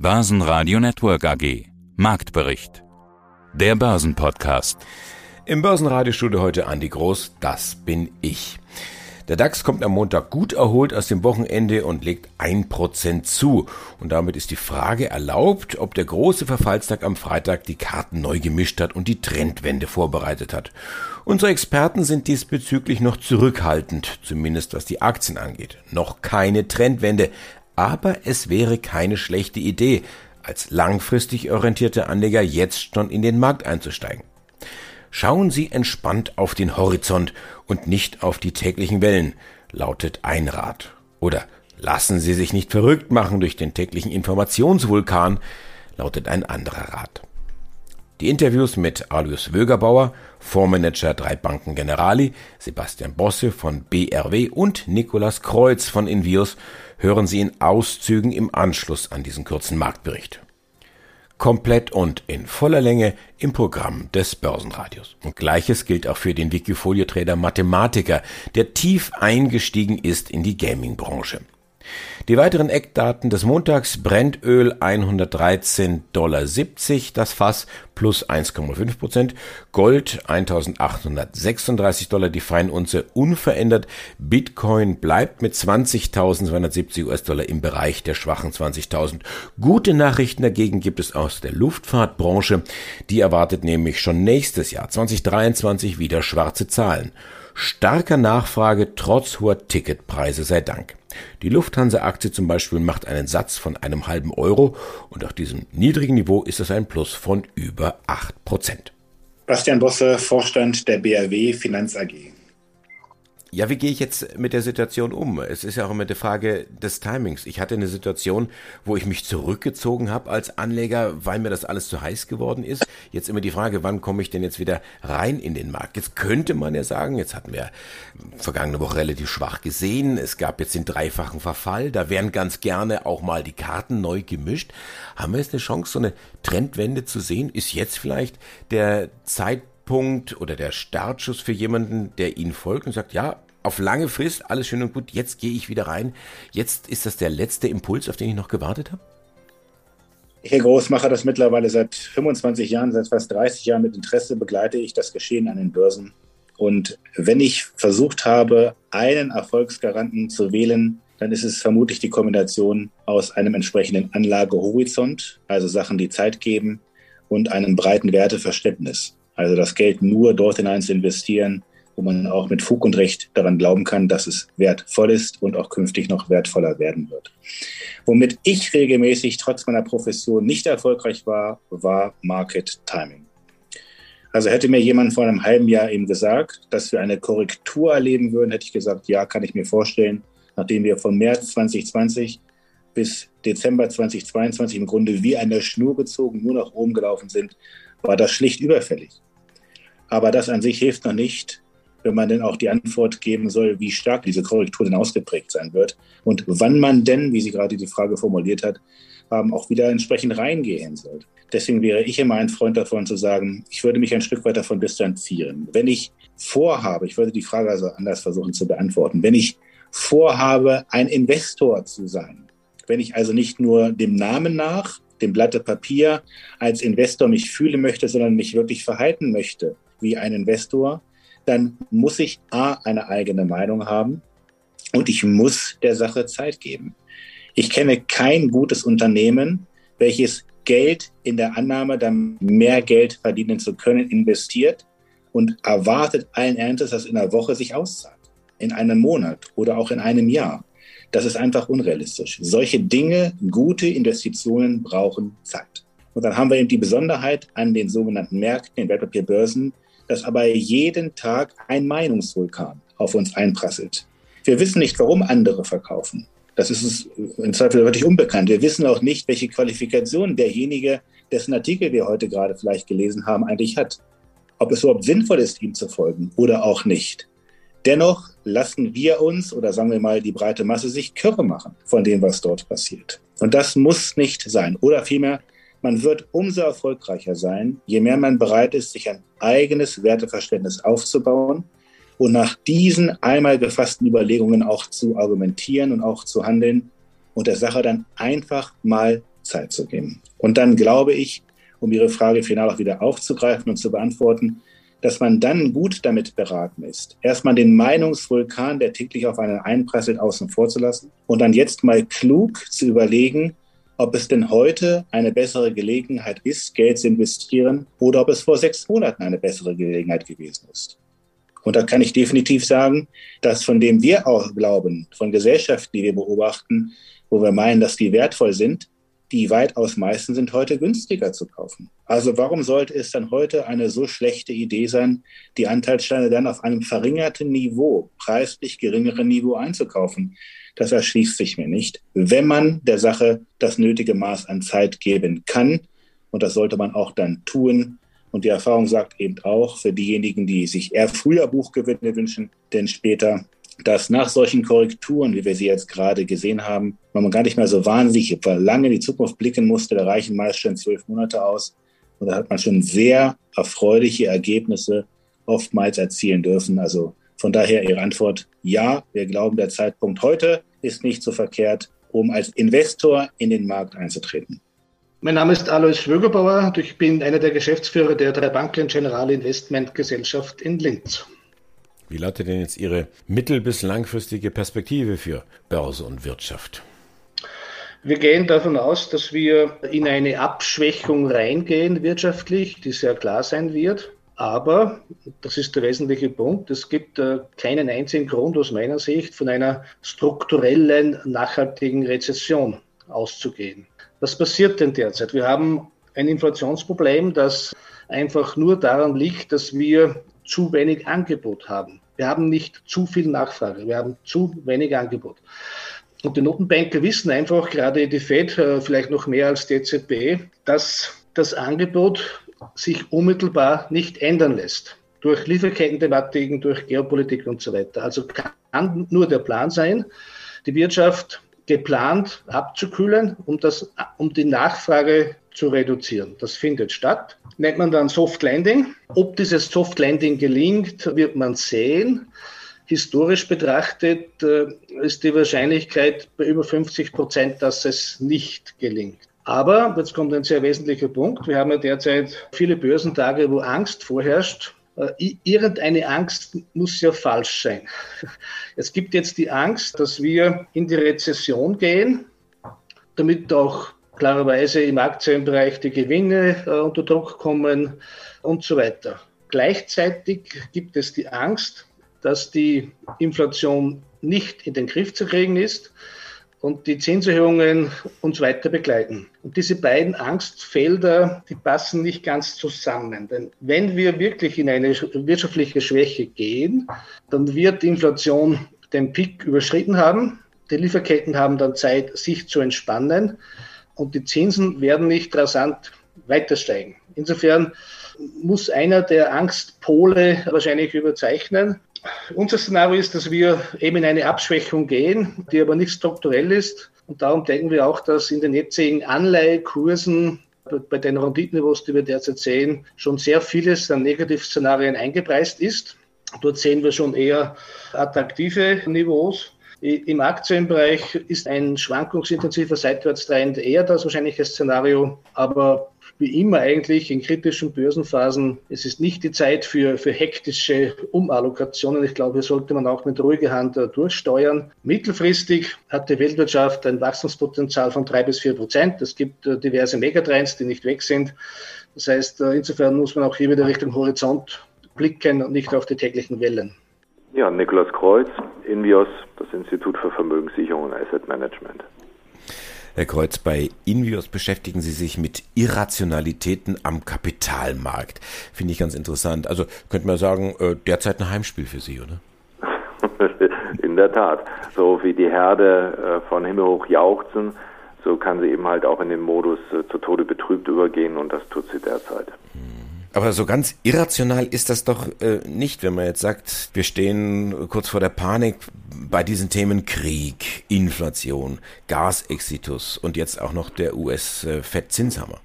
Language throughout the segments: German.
Börsenradio Network AG. Marktbericht. Der Börsenpodcast. Im Börsenradiostudio heute Andi Groß, das bin ich. Der DAX kommt am Montag gut erholt aus dem Wochenende und legt ein Prozent zu. Und damit ist die Frage erlaubt, ob der große Verfallstag am Freitag die Karten neu gemischt hat und die Trendwende vorbereitet hat. Unsere Experten sind diesbezüglich noch zurückhaltend, zumindest was die Aktien angeht. Noch keine Trendwende, aber es wäre keine schlechte Idee, als langfristig orientierte Anleger jetzt schon in den Markt einzusteigen. Schauen Sie entspannt auf den Horizont und nicht auf die täglichen Wellen, lautet ein Rat. Oder lassen Sie sich nicht verrückt machen durch den täglichen Informationsvulkan, lautet ein anderer Rat. Die Interviews mit Alois Wögerbauer, Fondsmanager drei Banken Generali, Sebastian Bosse von BRW und Nikolas Kreuz von Invios hören Sie in Auszügen im Anschluss an diesen kurzen Marktbericht komplett und in voller Länge im Programm des Börsenradios. Und gleiches gilt auch für den Wikifolio-Trader Mathematiker, der tief eingestiegen ist in die Gaming-Branche. Die weiteren Eckdaten des Montags Brennöl 113,70 Dollar das Fass plus 1,5 Prozent, Gold 1836 Dollar die Feinunze unverändert, Bitcoin bleibt mit 20.270 US-Dollar im Bereich der schwachen 20.000. Gute Nachrichten dagegen gibt es aus der Luftfahrtbranche, die erwartet nämlich schon nächstes Jahr 2023 wieder schwarze Zahlen. Starker Nachfrage trotz hoher Ticketpreise sei Dank. Die Lufthansa-Aktie zum Beispiel macht einen Satz von einem halben Euro und auf diesem niedrigen Niveau ist es ein Plus von über acht Prozent. Bastian Bosse, Vorstand der BRW Finanz AG. Ja, wie gehe ich jetzt mit der Situation um? Es ist ja auch immer die Frage des Timings. Ich hatte eine Situation, wo ich mich zurückgezogen habe als Anleger, weil mir das alles zu heiß geworden ist. Jetzt immer die Frage, wann komme ich denn jetzt wieder rein in den Markt? Jetzt könnte man ja sagen, jetzt hatten wir vergangene Woche relativ schwach gesehen. Es gab jetzt den dreifachen Verfall. Da wären ganz gerne auch mal die Karten neu gemischt. Haben wir jetzt eine Chance, so eine Trendwende zu sehen? Ist jetzt vielleicht der Zeitpunkt, Startpunkt oder der Startschuss für jemanden, der Ihnen folgt und sagt, ja, auf lange Frist, alles schön und gut, jetzt gehe ich wieder rein. Jetzt ist das der letzte Impuls, auf den ich noch gewartet habe? Herr Groß mache das mittlerweile seit 25 Jahren, seit fast 30 Jahren mit Interesse begleite ich das Geschehen an den Börsen. Und wenn ich versucht habe, einen Erfolgsgaranten zu wählen, dann ist es vermutlich die Kombination aus einem entsprechenden Anlagehorizont, also Sachen, die Zeit geben, und einem breiten Werteverständnis. Also das Geld nur dort hinein zu investieren, wo man auch mit Fug und Recht daran glauben kann, dass es wertvoll ist und auch künftig noch wertvoller werden wird. Womit ich regelmäßig trotz meiner Profession nicht erfolgreich war, war Market Timing. Also hätte mir jemand vor einem halben Jahr eben gesagt, dass wir eine Korrektur erleben würden, hätte ich gesagt, ja, kann ich mir vorstellen, nachdem wir von März 2020 bis Dezember 2022 im Grunde wie an der Schnur gezogen, nur nach oben gelaufen sind, war das schlicht überfällig. Aber das an sich hilft noch nicht, wenn man denn auch die Antwort geben soll, wie stark diese Korrektur denn ausgeprägt sein wird und wann man denn, wie sie gerade die Frage formuliert hat, auch wieder entsprechend reingehen soll. Deswegen wäre ich immer ein Freund davon zu sagen, ich würde mich ein Stück weit davon distanzieren. Wenn ich vorhabe, ich würde die Frage also anders versuchen zu beantworten, wenn ich vorhabe, ein Investor zu sein, wenn ich also nicht nur dem Namen nach, dem Blatte Papier als Investor mich fühlen möchte, sondern mich wirklich verhalten möchte, wie ein Investor, dann muss ich A, eine eigene Meinung haben und ich muss der Sache Zeit geben. Ich kenne kein gutes Unternehmen, welches Geld in der Annahme, dann mehr Geld verdienen zu können, investiert und erwartet allen Ernstes, dass in einer Woche sich auszahlt, in einem Monat oder auch in einem Jahr. Das ist einfach unrealistisch. Solche Dinge, gute Investitionen brauchen Zeit. Und dann haben wir eben die Besonderheit an den sogenannten Märkten, den Wertpapierbörsen, dass aber jeden Tag ein Meinungsvulkan auf uns einprasselt. Wir wissen nicht, warum andere verkaufen. Das ist uns im Zweifel wirklich unbekannt. Wir wissen auch nicht, welche Qualifikation derjenige, dessen Artikel wir heute gerade vielleicht gelesen haben, eigentlich hat. Ob es überhaupt sinnvoll ist, ihm zu folgen oder auch nicht. Dennoch lassen wir uns oder sagen wir mal die breite Masse sich Kirre machen von dem, was dort passiert. Und das muss nicht sein. Oder vielmehr, man wird umso erfolgreicher sein, je mehr man bereit ist, sich ein eigenes Werteverständnis aufzubauen und nach diesen einmal gefassten Überlegungen auch zu argumentieren und auch zu handeln und der Sache dann einfach mal Zeit zu geben. Und dann glaube ich, um Ihre Frage final auch wieder aufzugreifen und zu beantworten, dass man dann gut damit beraten ist, erstmal den Meinungsvulkan, der täglich auf einen einprasselt, außen vor zu lassen und dann jetzt mal klug zu überlegen, ob es denn heute eine bessere Gelegenheit ist, Geld zu investieren oder ob es vor sechs Monaten eine bessere Gelegenheit gewesen ist. Und da kann ich definitiv sagen, dass von dem wir auch glauben, von Gesellschaften, die wir beobachten, wo wir meinen, dass die wertvoll sind, die weitaus meisten sind heute günstiger zu kaufen. Also warum sollte es dann heute eine so schlechte Idee sein, die Anteilssteine dann auf einem verringerten Niveau, preislich geringeren Niveau einzukaufen? Das erschließt sich mir nicht, wenn man der Sache das nötige Maß an Zeit geben kann. Und das sollte man auch dann tun. Und die Erfahrung sagt eben auch für diejenigen, die sich eher früher Buchgewinne wünschen, denn später dass nach solchen Korrekturen, wie wir sie jetzt gerade gesehen haben, man gar nicht mehr so wahnsinnig lange in die Zukunft blicken musste. Da reichen meist schon zwölf Monate aus. Und da hat man schon sehr erfreuliche Ergebnisse oftmals erzielen dürfen. Also von daher Ihre Antwort, ja, wir glauben, der Zeitpunkt heute ist nicht so verkehrt, um als Investor in den Markt einzutreten. Mein Name ist Alois Schwögerbauer und ich bin einer der Geschäftsführer der drei Banken General Investment Gesellschaft in Linz. Wie lautet denn jetzt Ihre mittel- bis langfristige Perspektive für Börse und Wirtschaft? Wir gehen davon aus, dass wir in eine Abschwächung reingehen wirtschaftlich, die sehr klar sein wird. Aber, das ist der wesentliche Punkt, es gibt äh, keinen einzigen Grund aus meiner Sicht von einer strukturellen, nachhaltigen Rezession auszugehen. Was passiert denn derzeit? Wir haben ein Inflationsproblem, das einfach nur daran liegt, dass wir zu wenig Angebot haben. Wir haben nicht zu viel Nachfrage, wir haben zu wenig Angebot. Und die Notenbanker wissen einfach, gerade die Fed, äh, vielleicht noch mehr als die EZB, dass das Angebot sich unmittelbar nicht ändern lässt. Durch Lieferketten-Thematiken, durch Geopolitik und so weiter. Also kann nur der Plan sein, die Wirtschaft geplant abzukühlen, um, das, um die Nachfrage zu reduzieren. Das findet statt. Nennt man dann Soft Landing. Ob dieses Soft Landing gelingt, wird man sehen. Historisch betrachtet äh, ist die Wahrscheinlichkeit bei über 50 Prozent, dass es nicht gelingt. Aber, jetzt kommt ein sehr wesentlicher Punkt, wir haben ja derzeit viele Börsentage, wo Angst vorherrscht. Äh, irgendeine Angst muss ja falsch sein. Es gibt jetzt die Angst, dass wir in die Rezession gehen, damit auch klarerweise im Aktienbereich die Gewinne äh, unter Druck kommen und so weiter. Gleichzeitig gibt es die Angst, dass die Inflation nicht in den Griff zu kriegen ist und die Zinserhöhungen uns weiter begleiten. Und diese beiden Angstfelder, die passen nicht ganz zusammen. Denn wenn wir wirklich in eine wirtschaftliche Schwäche gehen, dann wird die Inflation den Peak überschritten haben. Die Lieferketten haben dann Zeit, sich zu entspannen und die Zinsen werden nicht rasant weiter steigen. Insofern muss einer der Angstpole wahrscheinlich überzeichnen. Unser Szenario ist, dass wir eben in eine Abschwächung gehen, die aber nicht strukturell ist. Und darum denken wir auch, dass in den jetzigen Anleihekursen bei den Renditenniveaus, die wir derzeit sehen, schon sehr vieles an Negativszenarien eingepreist ist. Dort sehen wir schon eher attraktive Niveaus. Im Aktienbereich ist ein schwankungsintensiver Seitwärtstrend eher das wahrscheinliche Szenario, aber wie immer eigentlich in kritischen Börsenphasen, es ist nicht die Zeit für, für hektische Umallokationen. Ich glaube, hier sollte man auch mit ruhiger Hand äh, durchsteuern. Mittelfristig hat die Weltwirtschaft ein Wachstumspotenzial von drei bis vier Prozent. Es gibt äh, diverse Megatrends, die nicht weg sind. Das heißt, äh, insofern muss man auch hier wieder Richtung Horizont blicken und nicht auf die täglichen Wellen. Ja, Nikolaus Kreuz, Invios, das Institut für Vermögenssicherung und Asset Management. Herr Kreuz, bei Invios beschäftigen Sie sich mit Irrationalitäten am Kapitalmarkt. Finde ich ganz interessant. Also könnte man sagen, äh, derzeit ein Heimspiel für Sie, oder? In der Tat. So wie die Herde äh, von Himmel hoch jauchzen, so kann sie eben halt auch in den Modus äh, zu Tode betrübt übergehen und das tut sie derzeit. Hm. Aber so ganz irrational ist das doch äh, nicht, wenn man jetzt sagt, wir stehen kurz vor der Panik bei diesen Themen Krieg, Inflation, Gasexitus und jetzt auch noch der US-Fed-Zinshammer.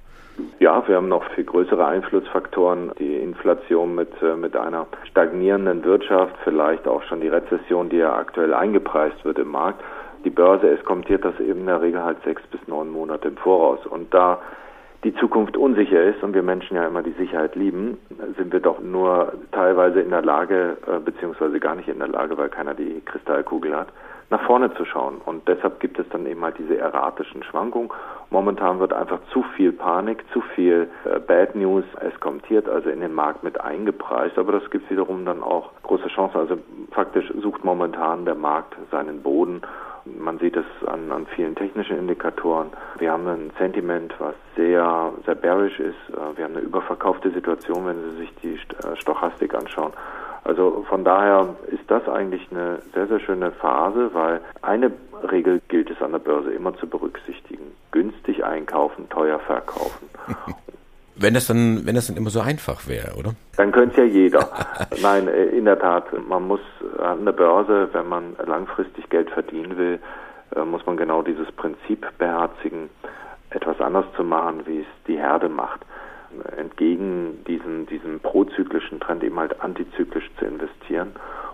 Ja, wir haben noch viel größere Einflussfaktoren. Die Inflation mit, äh, mit einer stagnierenden Wirtschaft, vielleicht auch schon die Rezession, die ja aktuell eingepreist wird im Markt. die Börse eskontiert das eben in der Regel halt sechs bis neun Monate im Voraus. Und da die Zukunft unsicher ist und wir Menschen ja immer die Sicherheit lieben, sind wir doch nur teilweise in der Lage, äh, beziehungsweise gar nicht in der Lage, weil keiner die Kristallkugel hat, nach vorne zu schauen. Und deshalb gibt es dann eben halt diese erratischen Schwankungen. Momentan wird einfach zu viel Panik, zu viel äh, Bad News eskontiert, also in den Markt mit eingepreist. Aber das gibt wiederum dann auch große Chancen. Also faktisch sucht momentan der Markt seinen Boden man sieht es an, an vielen technischen Indikatoren. Wir haben ein Sentiment, was sehr, sehr bearish ist. Äh, wir haben eine überverkaufte Situation, wenn Sie sich die äh, Stochastik anschauen. Also von daher ist das eigentlich eine sehr, sehr schöne Phase, weil eine Regel gilt es an der Börse immer zu berücksichtigen. Günstig einkaufen, teuer verkaufen. Wenn das dann, wenn das dann immer so einfach wäre, oder? Dann könnte es ja jeder. Nein, äh, in der Tat, man muss an der Börse, wenn man langfristig Geld verdienen will, äh, muss man genau dieses Prinzip beherzigen, etwas anders zu machen, wie es die Herde macht. Entgegen diesem, diesem prozyklischen Trend eben halt antizyklisch zu investieren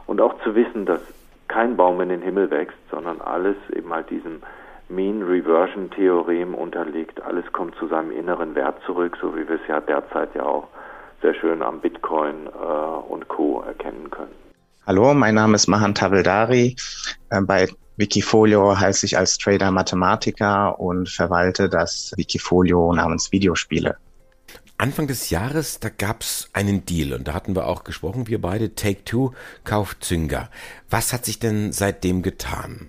und auch zu wissen, dass kein Baum in den Himmel wächst, sondern alles eben halt diesem Mean Reversion Theorem unterliegt. Alles kommt zu seinem inneren Wert zurück, so wie wir es ja derzeit ja auch sehr schön am Bitcoin äh, und Co. erkennen können. Hallo, mein Name ist Mahan Taveldari. Äh, bei Wikifolio heiße ich als Trader Mathematiker und verwalte das Wikifolio namens Videospiele. Anfang des Jahres, da gab's einen Deal und da hatten wir auch gesprochen, wir beide, Take Two kauft Zynga. Was hat sich denn seitdem getan?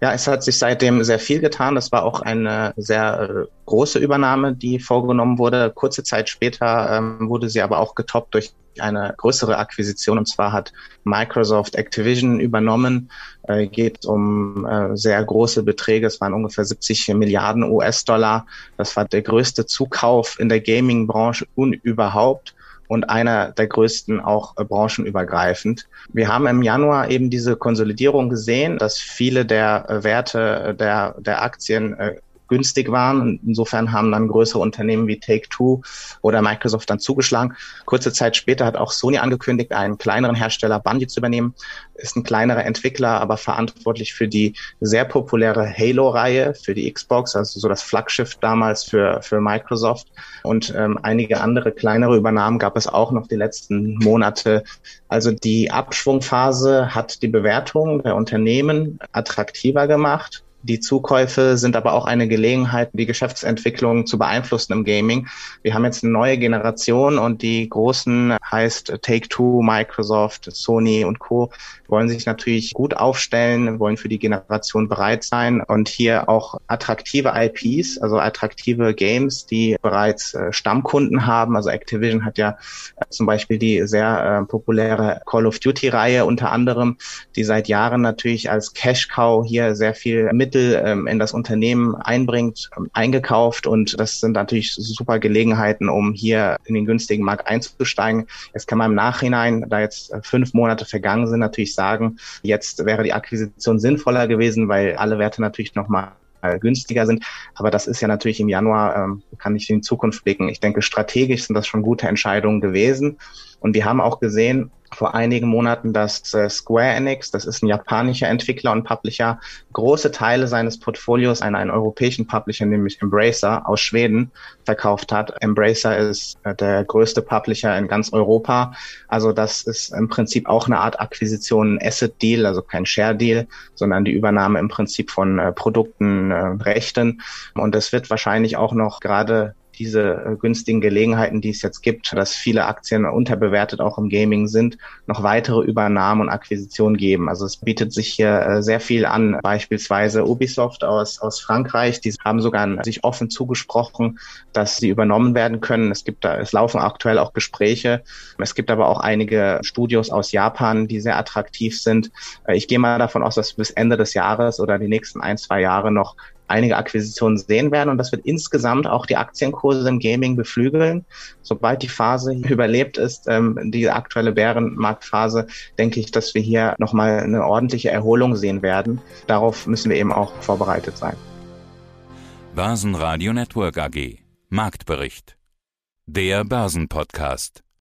Ja, es hat sich seitdem sehr viel getan. Das war auch eine sehr äh, große Übernahme, die vorgenommen wurde. Kurze Zeit später ähm, wurde sie aber auch getoppt durch eine größere Akquisition. Und zwar hat Microsoft Activision übernommen. Äh, geht um äh, sehr große Beträge. Es waren ungefähr 70 Milliarden US-Dollar. Das war der größte Zukauf in der Gaming-Branche überhaupt und einer der größten auch äh, branchenübergreifend. Wir haben im Januar eben diese Konsolidierung gesehen, dass viele der äh, Werte äh, der, der Aktien äh, günstig waren. Insofern haben dann größere Unternehmen wie Take-Two oder Microsoft dann zugeschlagen. Kurze Zeit später hat auch Sony angekündigt, einen kleineren Hersteller Bungie zu übernehmen. Ist ein kleinerer Entwickler, aber verantwortlich für die sehr populäre Halo-Reihe für die Xbox, also so das Flaggschiff damals für, für Microsoft. Und ähm, einige andere kleinere Übernahmen gab es auch noch die letzten Monate. Also die Abschwungphase hat die Bewertung der Unternehmen attraktiver gemacht. Die Zukäufe sind aber auch eine Gelegenheit, die Geschäftsentwicklung zu beeinflussen im Gaming. Wir haben jetzt eine neue Generation und die großen heißt Take-Two, Microsoft, Sony und Co. wollen sich natürlich gut aufstellen, wollen für die Generation bereit sein und hier auch attraktive IPs, also attraktive Games, die bereits äh, Stammkunden haben. Also Activision hat ja äh, zum Beispiel die sehr äh, populäre Call of Duty-Reihe unter anderem, die seit Jahren natürlich als Cash Cow hier sehr viel mit Mittel ähm, in das Unternehmen einbringt, ähm, eingekauft und das sind natürlich super Gelegenheiten, um hier in den günstigen Markt einzusteigen. Jetzt kann man im Nachhinein, da jetzt äh, fünf Monate vergangen sind, natürlich sagen, jetzt wäre die Akquisition sinnvoller gewesen, weil alle Werte natürlich nochmal günstiger sind. Aber das ist ja natürlich im Januar, ähm, kann ich in die Zukunft blicken. Ich denke, strategisch sind das schon gute Entscheidungen gewesen. Und wir haben auch gesehen, vor einigen Monaten, dass äh, Square Enix, das ist ein japanischer Entwickler und Publisher, große Teile seines Portfolios an einen europäischen Publisher, nämlich Embracer aus Schweden, verkauft hat. Embracer ist äh, der größte Publisher in ganz Europa. Also das ist im Prinzip auch eine Art Akquisition, ein Asset Deal, also kein Share Deal, sondern die Übernahme im Prinzip von äh, Produkten, äh, Rechten. Und es wird wahrscheinlich auch noch gerade diese äh, günstigen Gelegenheiten, die es jetzt gibt, dass viele Aktien unterbewertet auch im Gaming sind, noch weitere Übernahmen und Akquisitionen geben. Also es bietet sich hier äh, sehr viel an. Beispielsweise Ubisoft aus, aus Frankreich, die haben sogar sich offen zugesprochen, dass sie übernommen werden können. Es gibt da, es laufen aktuell auch Gespräche. Es gibt aber auch einige Studios aus Japan, die sehr attraktiv sind. Äh, ich gehe mal davon aus, dass bis Ende des Jahres oder die nächsten ein, zwei Jahre noch einige Akquisitionen sehen werden und das wird insgesamt auch die Aktienkurse im Gaming beflügeln. Sobald die Phase überlebt ist, ähm, die aktuelle Bärenmarktphase, denke ich, dass wir hier nochmal eine ordentliche Erholung sehen werden. Darauf müssen wir eben auch vorbereitet sein. Börsenradio Network AG Marktbericht. Der Börsenpodcast.